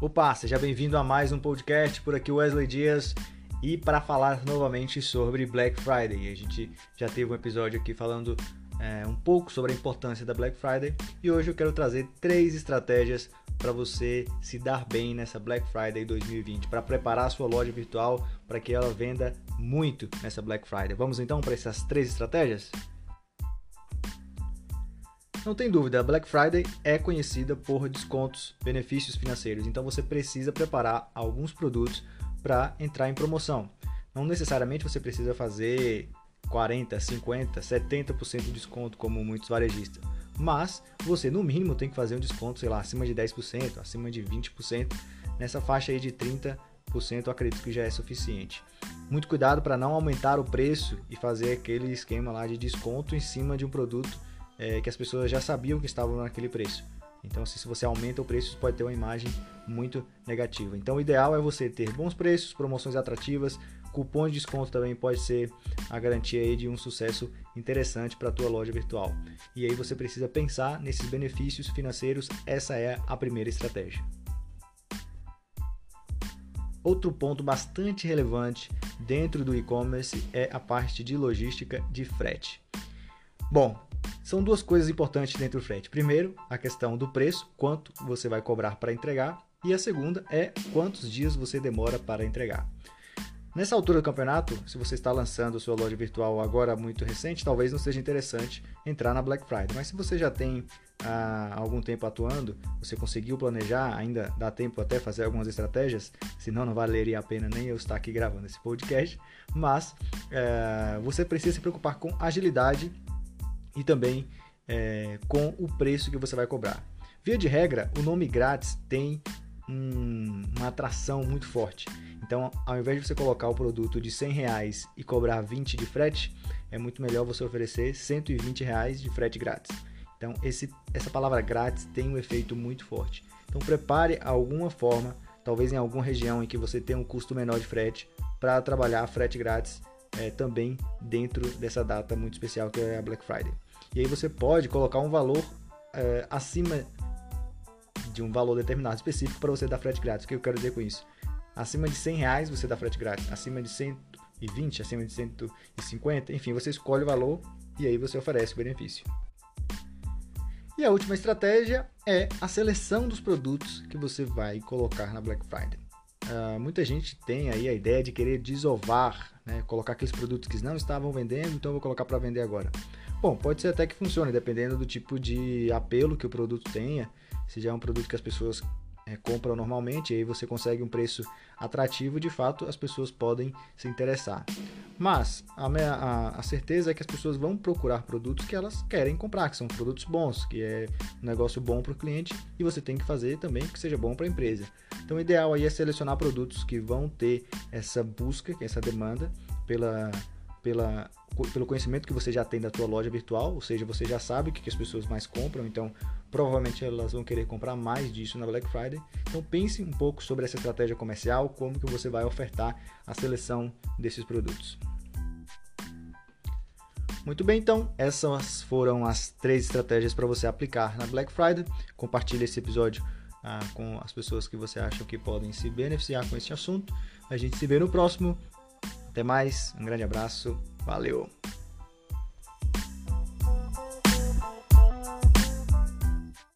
Opa, seja bem-vindo a mais um podcast por aqui Wesley Dias e para falar novamente sobre Black Friday. A gente já teve um episódio aqui falando é, um pouco sobre a importância da Black Friday e hoje eu quero trazer três estratégias para você se dar bem nessa Black Friday 2020, para preparar a sua loja virtual para que ela venda muito nessa Black Friday. Vamos então para essas três estratégias? Não tem dúvida, a Black Friday é conhecida por descontos, benefícios financeiros, então você precisa preparar alguns produtos para entrar em promoção. Não necessariamente você precisa fazer 40, 50, 70% de desconto como muitos varejistas, mas você no mínimo tem que fazer um desconto, sei lá, acima de 10%, acima de 20%, nessa faixa aí de 30%, eu acredito que já é suficiente. Muito cuidado para não aumentar o preço e fazer aquele esquema lá de desconto em cima de um produto é, que as pessoas já sabiam que estavam naquele preço. Então, se você aumenta o preço, pode ter uma imagem muito negativa. Então, o ideal é você ter bons preços, promoções atrativas, cupons de desconto também pode ser a garantia aí de um sucesso interessante para a tua loja virtual. E aí você precisa pensar nesses benefícios financeiros, essa é a primeira estratégia. Outro ponto bastante relevante dentro do e-commerce é a parte de logística de frete. Bom, são duas coisas importantes dentro do frete. Primeiro, a questão do preço, quanto você vai cobrar para entregar, e a segunda é quantos dias você demora para entregar. Nessa altura do campeonato, se você está lançando sua loja virtual agora muito recente, talvez não seja interessante entrar na Black Friday. Mas se você já tem ah, algum tempo atuando, você conseguiu planejar, ainda dá tempo até fazer algumas estratégias, senão não valeria a pena nem eu estar aqui gravando esse podcast. Mas eh, você precisa se preocupar com agilidade e também é, com o preço que você vai cobrar. Via de regra, o nome grátis tem um, uma atração muito forte. Então, ao invés de você colocar o produto de 100 reais e cobrar 20 de frete, é muito melhor você oferecer 120 reais de frete grátis. Então, esse, essa palavra grátis tem um efeito muito forte. Então, prepare alguma forma, talvez em alguma região em que você tenha um custo menor de frete, para trabalhar frete grátis é, também dentro dessa data muito especial que é a Black Friday. E aí você pode colocar um valor é, acima de um valor determinado específico para você dar frete grátis. O que eu quero dizer com isso? Acima de 100 reais você dá frete grátis, acima de 120, acima de 150, enfim, você escolhe o valor e aí você oferece o benefício. E a última estratégia é a seleção dos produtos que você vai colocar na Black Friday. Uh, muita gente tem aí a ideia de querer desovar, né? colocar aqueles produtos que não estavam vendendo, então eu vou colocar para vender agora. Bom, pode ser até que funcione, dependendo do tipo de apelo que o produto tenha. Se já é um produto que as pessoas é, compram normalmente, aí você consegue um preço atrativo, de fato as pessoas podem se interessar. Mas a, minha, a, a, certeza é que as pessoas vão procurar produtos que elas querem comprar, que são produtos bons, que é um negócio bom para o cliente e você tem que fazer também que seja bom para a empresa. Então o ideal aí é selecionar produtos que vão ter essa busca, essa demanda pela pela, pelo conhecimento que você já tem da tua loja virtual, ou seja, você já sabe o que as pessoas mais compram, então provavelmente elas vão querer comprar mais disso na Black Friday. Então pense um pouco sobre essa estratégia comercial, como que você vai ofertar a seleção desses produtos. Muito bem, então, essas foram as três estratégias para você aplicar na Black Friday. Compartilhe esse episódio ah, com as pessoas que você acha que podem se beneficiar com esse assunto. A gente se vê no próximo. Até mais, um grande abraço, valeu!